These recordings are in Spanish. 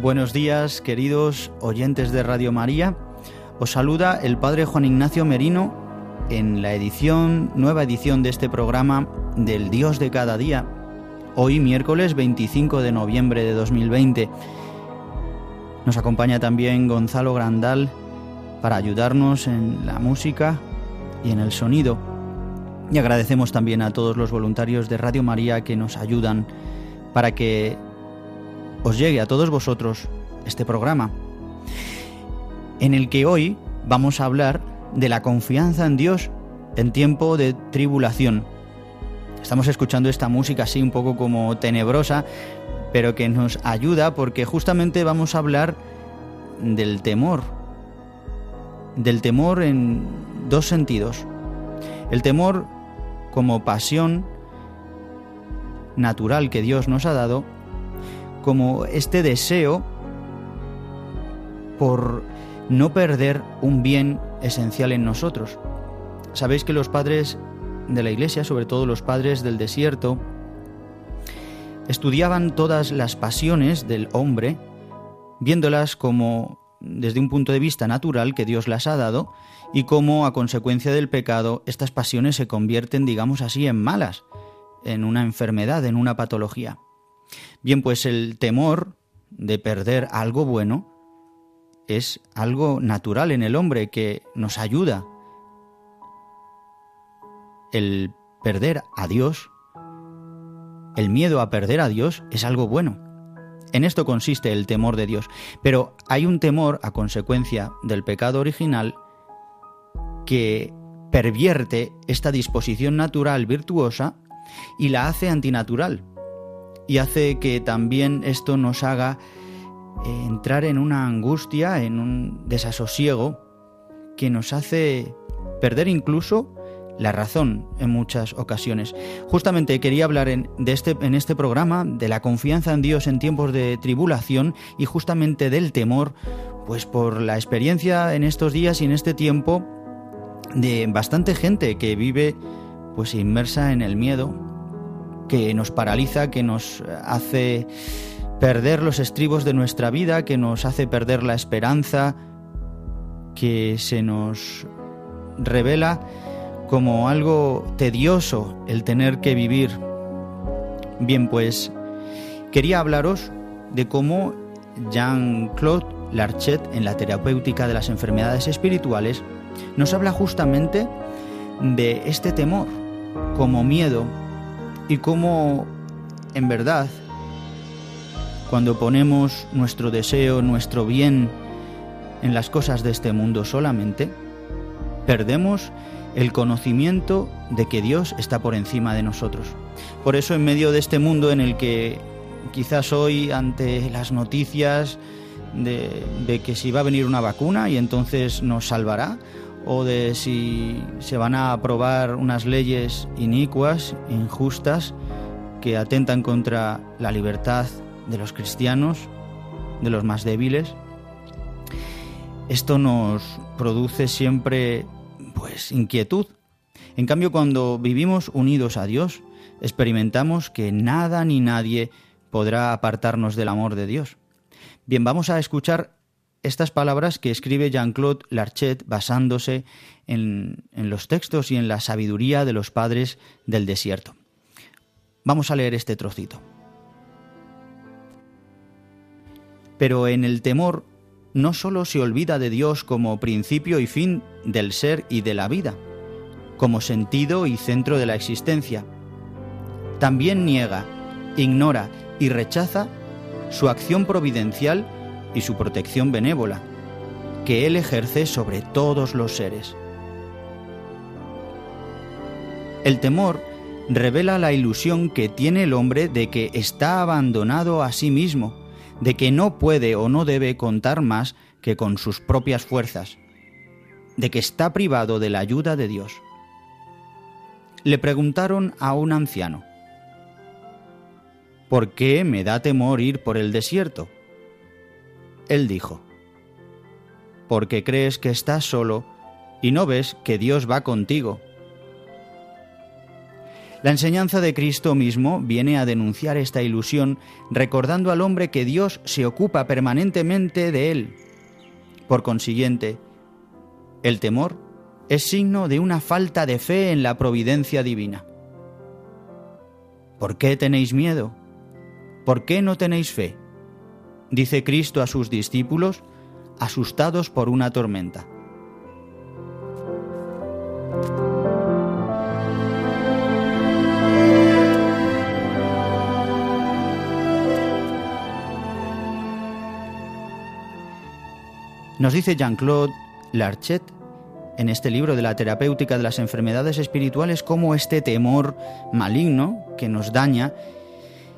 Buenos días, queridos oyentes de Radio María. Os saluda el Padre Juan Ignacio Merino en la nueva edición de este programa del Dios de cada día. Hoy miércoles 25 de noviembre de 2020. Nos acompaña también Gonzalo Grandal para ayudarnos en la música y en el sonido. Y agradecemos también a todos los voluntarios de Radio María que nos ayudan para que os llegue a todos vosotros este programa, en el que hoy vamos a hablar de la confianza en Dios en tiempo de tribulación. Estamos escuchando esta música así un poco como tenebrosa, pero que nos ayuda porque justamente vamos a hablar del temor. Del temor en dos sentidos. El temor como pasión natural que Dios nos ha dado como este deseo por no perder un bien esencial en nosotros. Sabéis que los padres de la iglesia, sobre todo los padres del desierto, estudiaban todas las pasiones del hombre, viéndolas como desde un punto de vista natural que Dios las ha dado y cómo a consecuencia del pecado estas pasiones se convierten, digamos así, en malas, en una enfermedad, en una patología. Bien, pues el temor de perder algo bueno es algo natural en el hombre que nos ayuda. El perder a Dios, el miedo a perder a Dios es algo bueno. En esto consiste el temor de Dios. Pero hay un temor a consecuencia del pecado original que pervierte esta disposición natural virtuosa y la hace antinatural y hace que también esto nos haga eh, entrar en una angustia, en un desasosiego que nos hace perder incluso la razón en muchas ocasiones. Justamente quería hablar en, de este, en este programa de la confianza en Dios en tiempos de tribulación y justamente del temor, pues por la experiencia en estos días y en este tiempo de bastante gente que vive pues inmersa en el miedo, que nos paraliza, que nos hace perder los estribos de nuestra vida, que nos hace perder la esperanza, que se nos revela como algo tedioso el tener que vivir. Bien, pues quería hablaros de cómo Jean-Claude Larchet, en la terapéutica de las enfermedades espirituales, nos habla justamente de este temor como miedo y cómo, en verdad, cuando ponemos nuestro deseo, nuestro bien en las cosas de este mundo solamente, perdemos el conocimiento de que Dios está por encima de nosotros. Por eso en medio de este mundo en el que quizás hoy ante las noticias de, de, que si va a venir una vacuna y entonces nos salvará, o de si se van a aprobar unas leyes inicuas, injustas, que atentan contra la libertad de los cristianos, de los más débiles. Esto nos produce siempre pues inquietud. En cambio, cuando vivimos unidos a Dios, experimentamos que nada ni nadie podrá apartarnos del amor de Dios. Bien, vamos a escuchar estas palabras que escribe Jean-Claude Larchet basándose en, los textos y en la sabiduría de los padres del desierto. Vamos a leer este trocito. Pero en el temor no sólo se olvida de Dios como principio y fin del ser y de la vida, como sentido y centro de la existencia, también niega, ignora y rechaza su acción providencial y su protección benévola, que Él ejerce sobre todos los seres. El temor revela la ilusión que tiene el hombre de que está abandonado a sí mismo, de que no puede o no debe contar más que con sus propias fuerzas, de que está privado de la ayuda de Dios. Le preguntaron a un anciano, ¿por qué me da temor ir por el desierto? Él dijo, porque crees que estás solo y no ves que Dios va contigo. La enseñanza de Cristo mismo viene a denunciar esta ilusión, recordando al hombre que Dios se ocupa permanentemente de él. Por consiguiente, el temor es signo de una falta de fe en la providencia divina. ¿Por qué tenéis miedo? ¿Por qué no tenéis fe? Dice Cristo a sus discípulos, asustados por una tormenta. Nos dice Jean-Claude Larchet en este libro de la terapéutica de las enfermedades espirituales cómo este temor maligno que nos daña,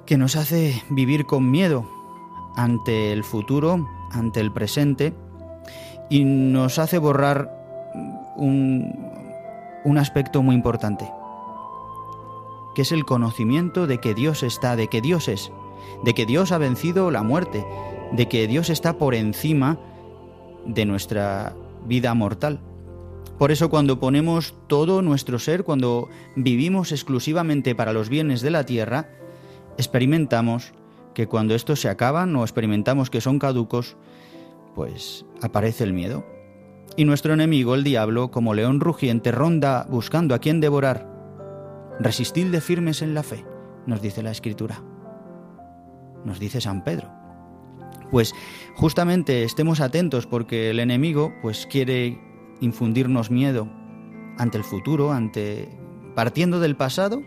que nos hace vivir con miedo ante el futuro, ante el presente, y nos hace borrar un, un aspecto muy importante, que es el conocimiento de que Dios está, de que Dios es, de que Dios ha vencido la muerte, de que Dios está por encima de nuestra vida mortal. Por eso cuando ponemos todo nuestro ser, cuando vivimos exclusivamente para los bienes de la tierra, experimentamos que cuando estos se acaban o experimentamos que son caducos, pues aparece el miedo. Y nuestro enemigo, el diablo, como león rugiente, ronda buscando a quien devorar. Resistidle firmes en la fe, nos dice la Escritura. Nos dice San Pedro pues justamente estemos atentos porque el enemigo pues quiere infundirnos miedo ante el futuro, ante partiendo del pasado,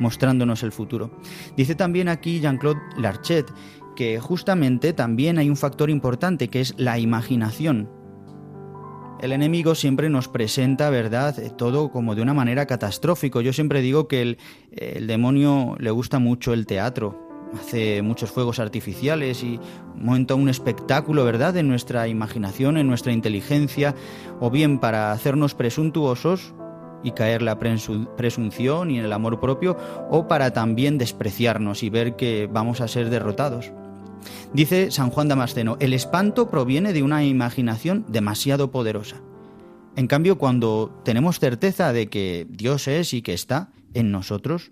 mostrándonos el futuro. Dice también aquí Jean-Claude Larchet que justamente también hay un factor importante que es la imaginación. El enemigo siempre nos presenta, ¿verdad?, todo como de una manera catastrófico. Yo siempre digo que el, el demonio le gusta mucho el teatro, hace muchos fuegos artificiales y monta un espectáculo, ¿verdad?, en nuestra imaginación, en nuestra inteligencia, o bien para hacernos presuntuosos y caer la presunción y en el amor propio, o para también despreciarnos y ver que vamos a ser derrotados. Dice San Juan Damasceno, el espanto proviene de una imaginación demasiado poderosa. En cambio, cuando tenemos certeza de que Dios es y que está en nosotros,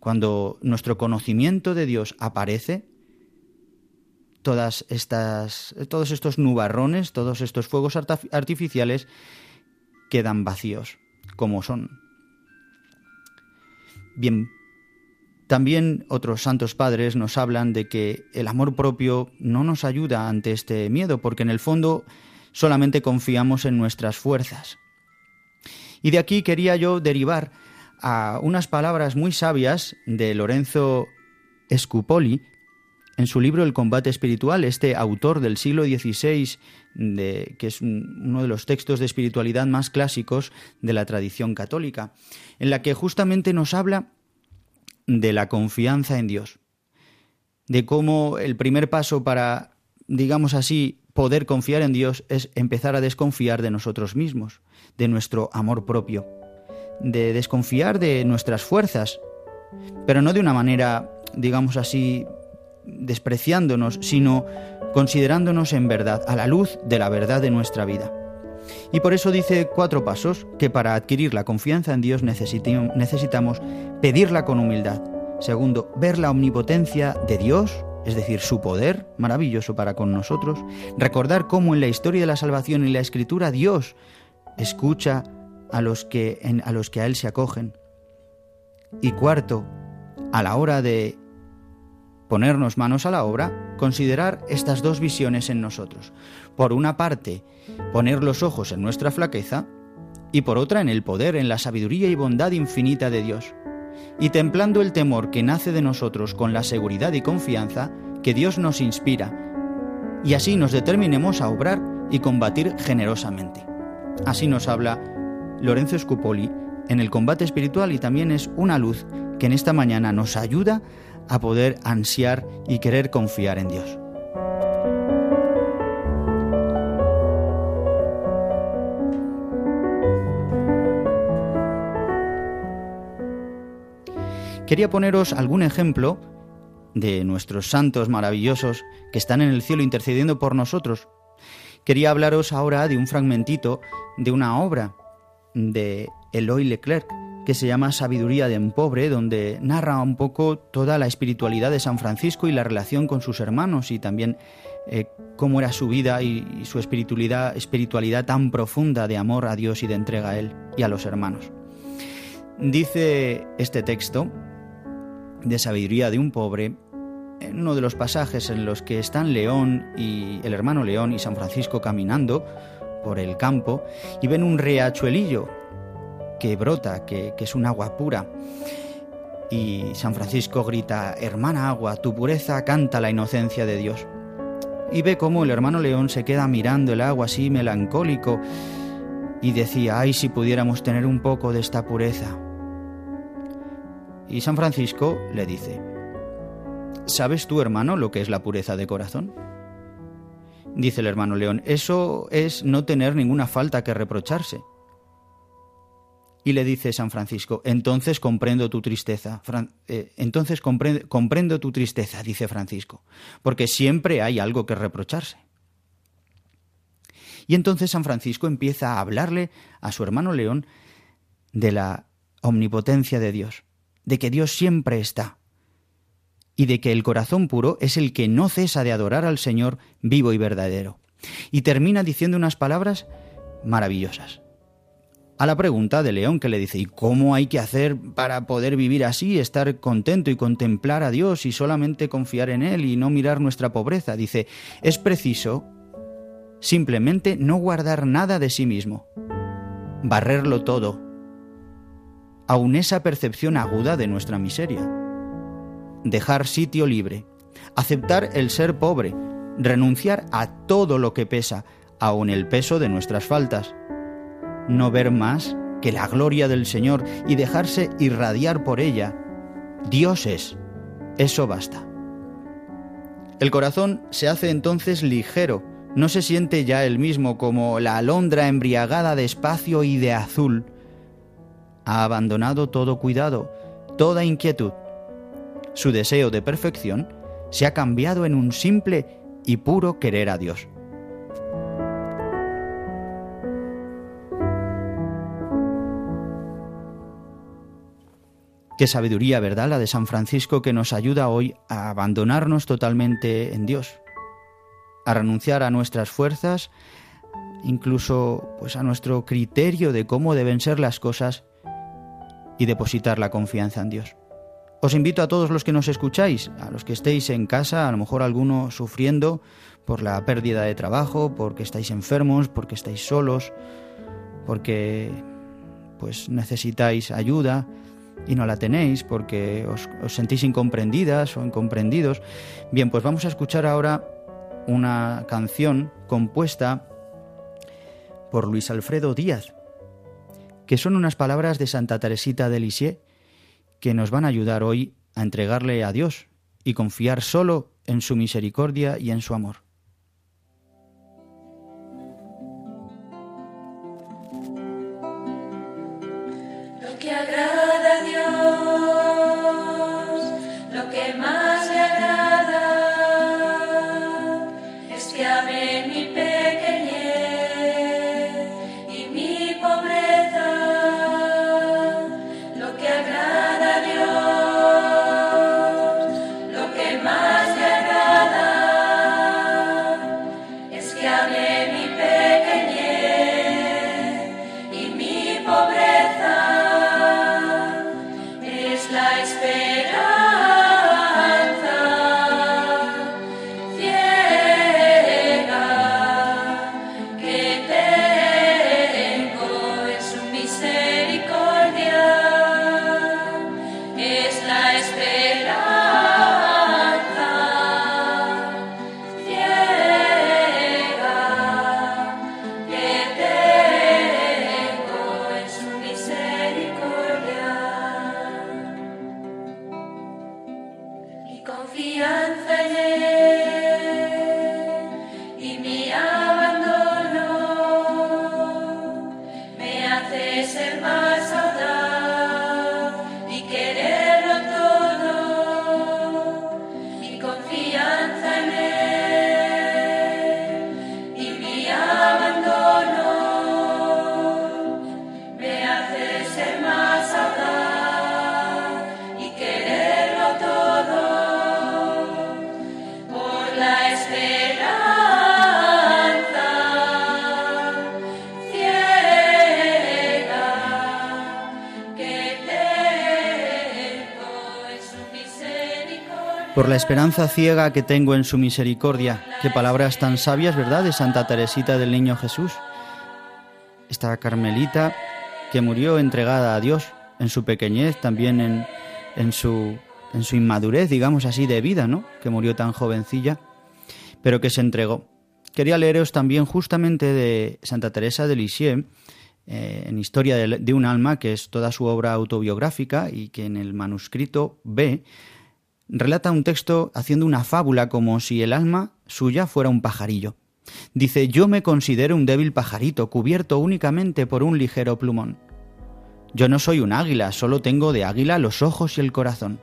cuando nuestro conocimiento de Dios aparece, todas estas, todos estos nubarrones, todos estos fuegos artificiales quedan vacíos, como son. Bien, también otros santos padres nos hablan de que el amor propio no nos ayuda ante este miedo, porque en el fondo solamente confiamos en nuestras fuerzas. Y de aquí quería yo derivar a unas palabras muy sabias de Lorenzo Scupoli en su libro El combate espiritual, este autor del siglo XVI, que es uno de los textos de espiritualidad más clásicos de la tradición católica, en la que justamente nos habla de la confianza en Dios, de cómo el primer paso para, digamos así, poder confiar en Dios es empezar a desconfiar de nosotros mismos, de nuestro amor propio de desconfiar de nuestras fuerzas, pero no de una manera, digamos así, despreciándonos, sino considerándonos en verdad, a la luz de la verdad de nuestra vida. Y por eso dice cuatro pasos que para adquirir la confianza en Dios necesitamos pedirla con humildad. Segundo, ver la omnipotencia de Dios, es decir, su poder maravilloso para con nosotros. Recordar cómo en la historia de la salvación y la escritura Dios escucha a los que, a los que a Él se acogen. Y cuarto, a la hora de ponernos manos a la obra, considerar estas dos visiones en nosotros. Por una parte, poner los ojos en nuestra flaqueza y por otra en el poder, en la sabiduría y bondad infinita de Dios. Y templando el temor que nace de nosotros con la seguridad y confianza que Dios nos inspira, y así nos determinemos a obrar y combatir generosamente. Así nos habla Lorenzo Scupoli en el combate espiritual y también es una luz que en esta mañana nos ayuda a poder ansiar y querer confiar en Dios. Quería poneros algún ejemplo de nuestros santos maravillosos que están en el cielo intercediendo por nosotros. Quería hablaros ahora de un fragmentito de una obra de Eloy Leclerc que se llama Sabiduría de un pobre, donde narra un poco toda la espiritualidad de San Francisco y la relación con sus hermanos y también eh, cómo era su vida y, su espiritualidad, espiritualidad tan profunda de amor a Dios y de entrega a Él y a los hermanos. Dice este texto de Sabiduría de un pobre, en uno de los pasajes en los que están León y el hermano León y San Francisco caminando por el campo y ven un riachuelillo que brota, que, es un agua pura. Y San Francisco grita, hermana agua, tu pureza canta la inocencia de Dios. Y ve cómo el hermano León se queda mirando el agua así melancólico y decía, ay si pudiéramos tener un poco de esta pureza. Y San Francisco le dice, ¿sabes tú, hermano, lo que es la pureza de corazón? Dice el hermano León, eso es no tener ninguna falta que reprocharse. Y le dice San Francisco, entonces comprendo tu tristeza. Eh, entonces comprendo tu tristeza, dice Francisco, porque siempre hay algo que reprocharse. Y entonces San Francisco empieza a hablarle a su hermano León de la omnipotencia de Dios, de que Dios siempre está, y de que el corazón puro es el que no cesa de adorar al Señor vivo y verdadero. Y termina diciendo unas palabras maravillosas a la pregunta de León que le dice, ¿y cómo hay que hacer para poder vivir así, estar contento y contemplar a Dios y solamente confiar en Él y no mirar nuestra pobreza? Dice, es preciso simplemente no guardar nada de sí mismo, barrerlo todo, aun esa percepción aguda de nuestra miseria, dejar sitio libre, aceptar el ser pobre, renunciar a todo lo que pesa, aun el peso de nuestras faltas, no ver más que la gloria del Señor y dejarse irradiar por ella. Dios es. Eso basta. El corazón se hace entonces ligero, no se siente ya el mismo como la alondra embriagada de espacio y de azul. Ha abandonado todo cuidado, toda inquietud. Su deseo de perfección se ha cambiado en un simple y puro querer a Dios. Qué sabiduría, ¿verdad? La de San Francisco que nos ayuda hoy a abandonarnos totalmente en Dios, a renunciar a nuestras fuerzas, incluso pues a nuestro criterio de cómo deben ser las cosas y depositar la confianza en Dios. Os invito a todos los que nos escucháis, a los que estéis en casa, a lo mejor alguno sufriendo por la pérdida de trabajo, porque estáis enfermos, porque estáis solos, porque pues necesitáis ayuda, y no la tenéis porque os, sentís incomprendidas o incomprendidos. Bien, pues vamos a escuchar ahora una canción compuesta por Luis Alfredo Díaz, que son unas palabras de Santa Teresita de Lisieux que nos van a ayudar hoy a entregarle a Dios y confiar solo en su misericordia y en su amor. Por la esperanza ciega que tengo en su misericordia. Qué palabras tan sabias, ¿verdad?, de Santa Teresita del Niño Jesús. Esta carmelita que murió entregada a Dios en su pequeñez, también en, en, su, en su inmadurez, digamos así, de vida, ¿no?, que murió tan jovencilla, pero que se entregó. Quería leeros también justamente de Santa Teresa de Lisieux, eh, en Historia de, de un alma, que es toda su obra autobiográfica y que en el manuscrito B relata un texto haciendo una fábula como si el alma suya fuera un pajarillo. Dice, yo me considero un débil pajarito cubierto únicamente por un ligero plumón. Yo no soy un águila, solo tengo de águila los ojos y el corazón.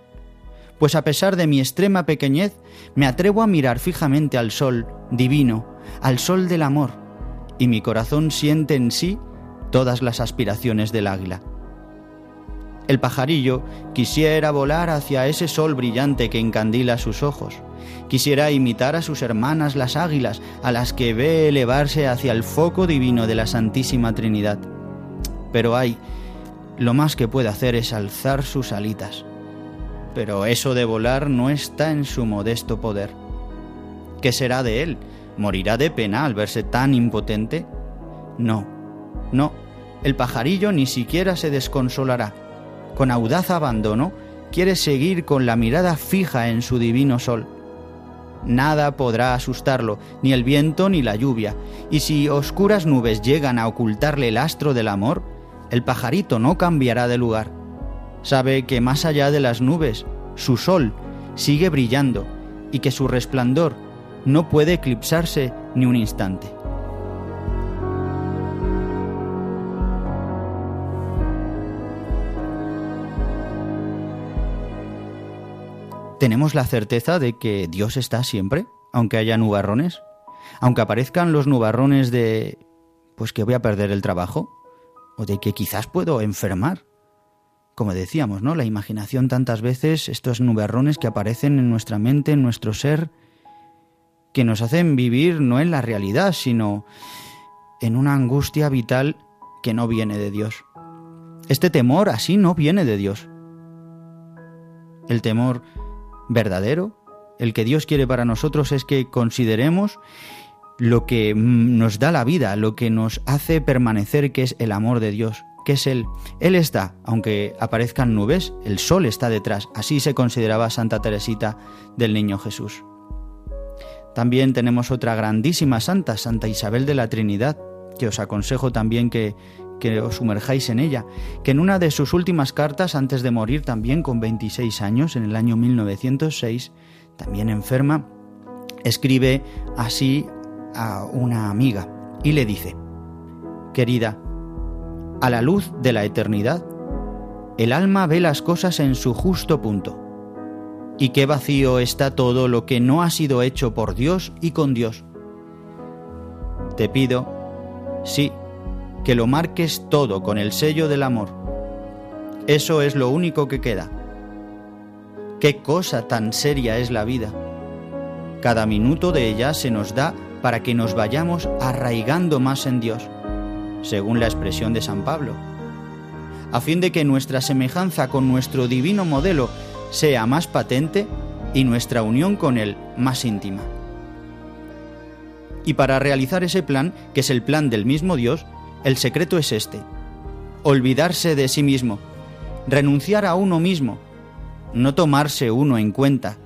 Pues a pesar de mi extrema pequeñez, me atrevo a mirar fijamente al sol divino, al sol del amor, y mi corazón siente en sí todas las aspiraciones del águila. El pajarillo quisiera volar hacia ese sol brillante que encandila sus ojos. Quisiera imitar a sus hermanas las águilas, a las que ve elevarse hacia el foco divino de la Santísima Trinidad. Pero ay, lo más que puede hacer es alzar sus alitas. Pero eso de volar no está en su modesto poder. ¿Qué será de él? ¿Morirá de pena al verse tan impotente? No, no, el pajarillo ni siquiera se desconsolará con audaz abandono, quiere seguir con la mirada fija en su divino sol. Nada podrá asustarlo, ni el viento ni la lluvia, y si oscuras nubes llegan a ocultarle el astro del amor, el pajarito no cambiará de lugar. Sabe que más allá de las nubes, su sol sigue brillando y que su resplandor no puede eclipsarse ni un instante. ¿Tenemos la certeza de que Dios está siempre, aunque haya nubarrones? Aunque aparezcan los nubarrones de pues que voy a perder el trabajo o de que quizás puedo enfermar. Como decíamos, ¿no? La imaginación tantas veces, estos nubarrones que aparecen en nuestra mente, en nuestro ser, que nos hacen vivir no en la realidad, sino en una angustia vital que no viene de Dios. Este temor así no viene de Dios. El temor verdadero, el que Dios quiere para nosotros es que consideremos lo que nos da la vida, lo que nos hace permanecer, que es el amor de Dios, que es Él. Él está, aunque aparezcan nubes, el sol está detrás. Así se consideraba Santa Teresita del Niño Jesús. También tenemos otra grandísima santa, Santa Isabel de la Trinidad, que os aconsejo también que, que os sumerjáis en ella, que en una de sus últimas cartas, antes de morir también con 26 años, en el año 1906, también enferma, escribe así a una amiga y le dice, Querida, a la luz de la eternidad, el alma ve las cosas en su justo punto. Y qué vacío está todo lo que no ha sido hecho por Dios y con Dios. Te pido, sí, que lo marques todo con el sello del amor. Eso es lo único que queda. Qué cosa tan seria es la vida. Cada minuto de ella se nos da para que nos vayamos arraigando más en Dios, según la expresión de San Pablo, a fin de que nuestra semejanza con nuestro divino modelo sea más patente y nuestra unión con Él más íntima. Y para realizar ese plan, que es el plan del mismo Dios, el secreto es este, olvidarse de sí mismo, renunciar a uno mismo, no tomarse uno en cuenta,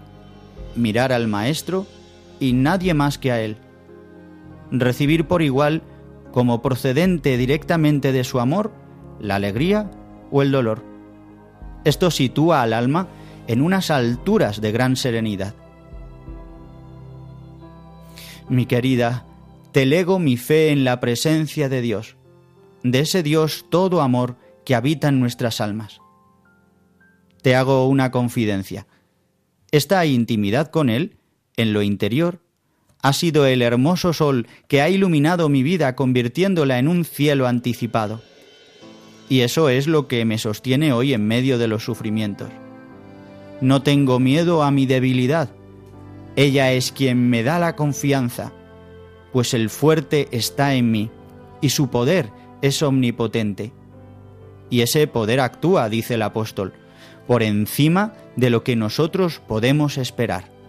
mirar al Maestro y nadie más que a Él, recibir por igual, como procedente directamente de su amor, la alegría o el dolor. Esto sitúa al alma en unas alturas de gran serenidad. Mi querida, te lego mi fe en la presencia de Dios de ese Dios todo amor que habita en nuestras almas. Te hago una confidencia. Esta intimidad con Él, en lo interior, ha sido el hermoso sol que ha iluminado mi vida convirtiéndola en un cielo anticipado. Y eso es lo que me sostiene hoy en medio de los sufrimientos. No tengo miedo a mi debilidad. Ella es quien me da la confianza, pues el fuerte está en mí, y su poder es omnipotente. Y ese poder actúa, dice el apóstol, por encima de lo que nosotros podemos esperar.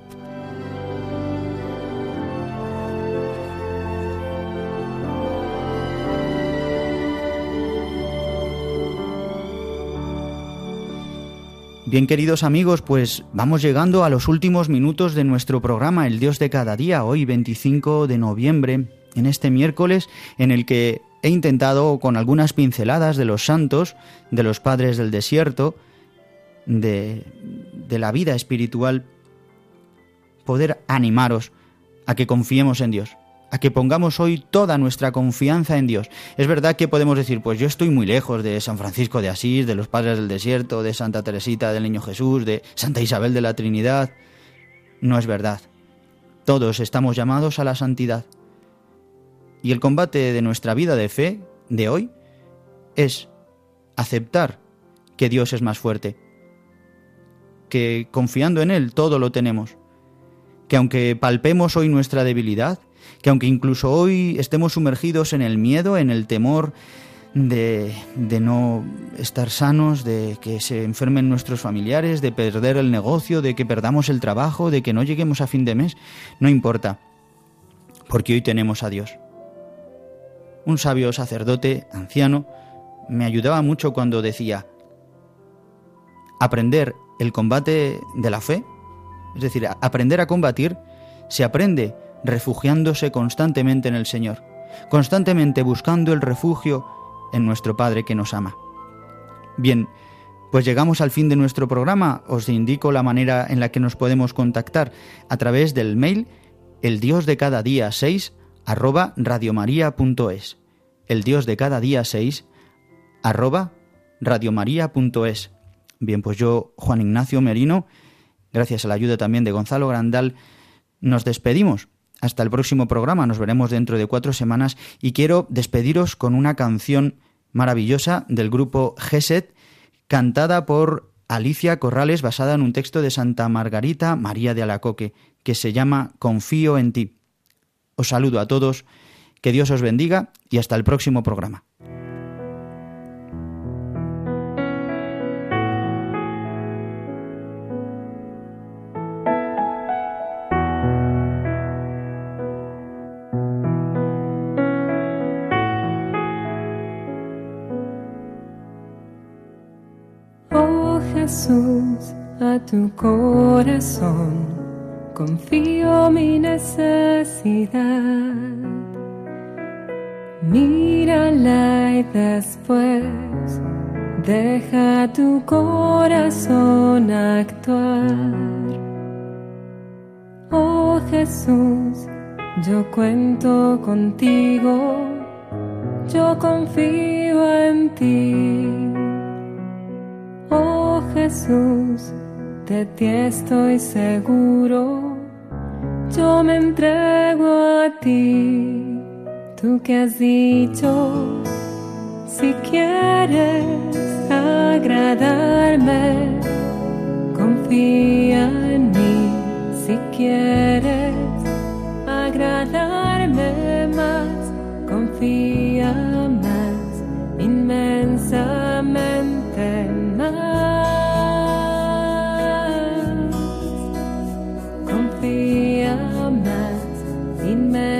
Bien queridos amigos, pues vamos llegando a los últimos minutos de nuestro programa El Dios de cada día, hoy 25 de noviembre, en este miércoles en el que he intentado con algunas pinceladas de los santos, de los padres del desierto, de, de la vida espiritual, poder animaros a que confiemos en Dios, a que pongamos hoy toda nuestra confianza en Dios. Es verdad que podemos decir, pues yo estoy muy lejos de San Francisco de Asís, de los Padres del Desierto, de Santa Teresita del Niño Jesús, de Santa Isabel de la Trinidad. No es verdad. Todos estamos llamados a la santidad. Y el combate de nuestra vida de fe de hoy es aceptar que Dios es más fuerte, que confiando en Él todo lo tenemos, que aunque palpemos hoy nuestra debilidad, que aunque incluso hoy estemos sumergidos en el miedo, en el temor de, de, no estar sanos, de que se enfermen nuestros familiares, de perder el negocio, de que perdamos el trabajo, de que no lleguemos a fin de mes, no importa, porque hoy tenemos a Dios. Un sabio sacerdote, anciano, me ayudaba mucho cuando decía, aprender el combate de la fe, es decir, aprender a combatir, se aprende refugiándose constantemente en el Señor, constantemente buscando el refugio en nuestro Padre que nos ama. Bien, pues llegamos al fin de nuestro programa. Os indico la manera en la que nos podemos contactar a través del mail el dios de cada día 6 arroba radiomaria.es. El dios de cada día 6 arroba radiomaria.es. Bien, pues yo, Juan Ignacio Merino, gracias a la ayuda también de Gonzalo Grandal, nos despedimos. Hasta el próximo programa, nos veremos dentro de cuatro semanas y quiero despediros con una canción maravillosa del grupo Geset, cantada por Alicia Corrales, basada en un texto de Santa Margarita María de Alacoque, que se llama Confío en ti. Os saludo a todos, que Dios os bendiga y hasta el próximo programa. Jesús, a tu corazón confío mi necesidad. Mírala y después deja tu corazón actuar. Oh Jesús, yo cuento contigo, yo confío en ti. Oh Jesús, de ti estoy seguro, yo me entrego a ti, tú que has dicho, si quieres agradarme, confía en mí, si quieres agradarme más, confía más inmensamente inmensamente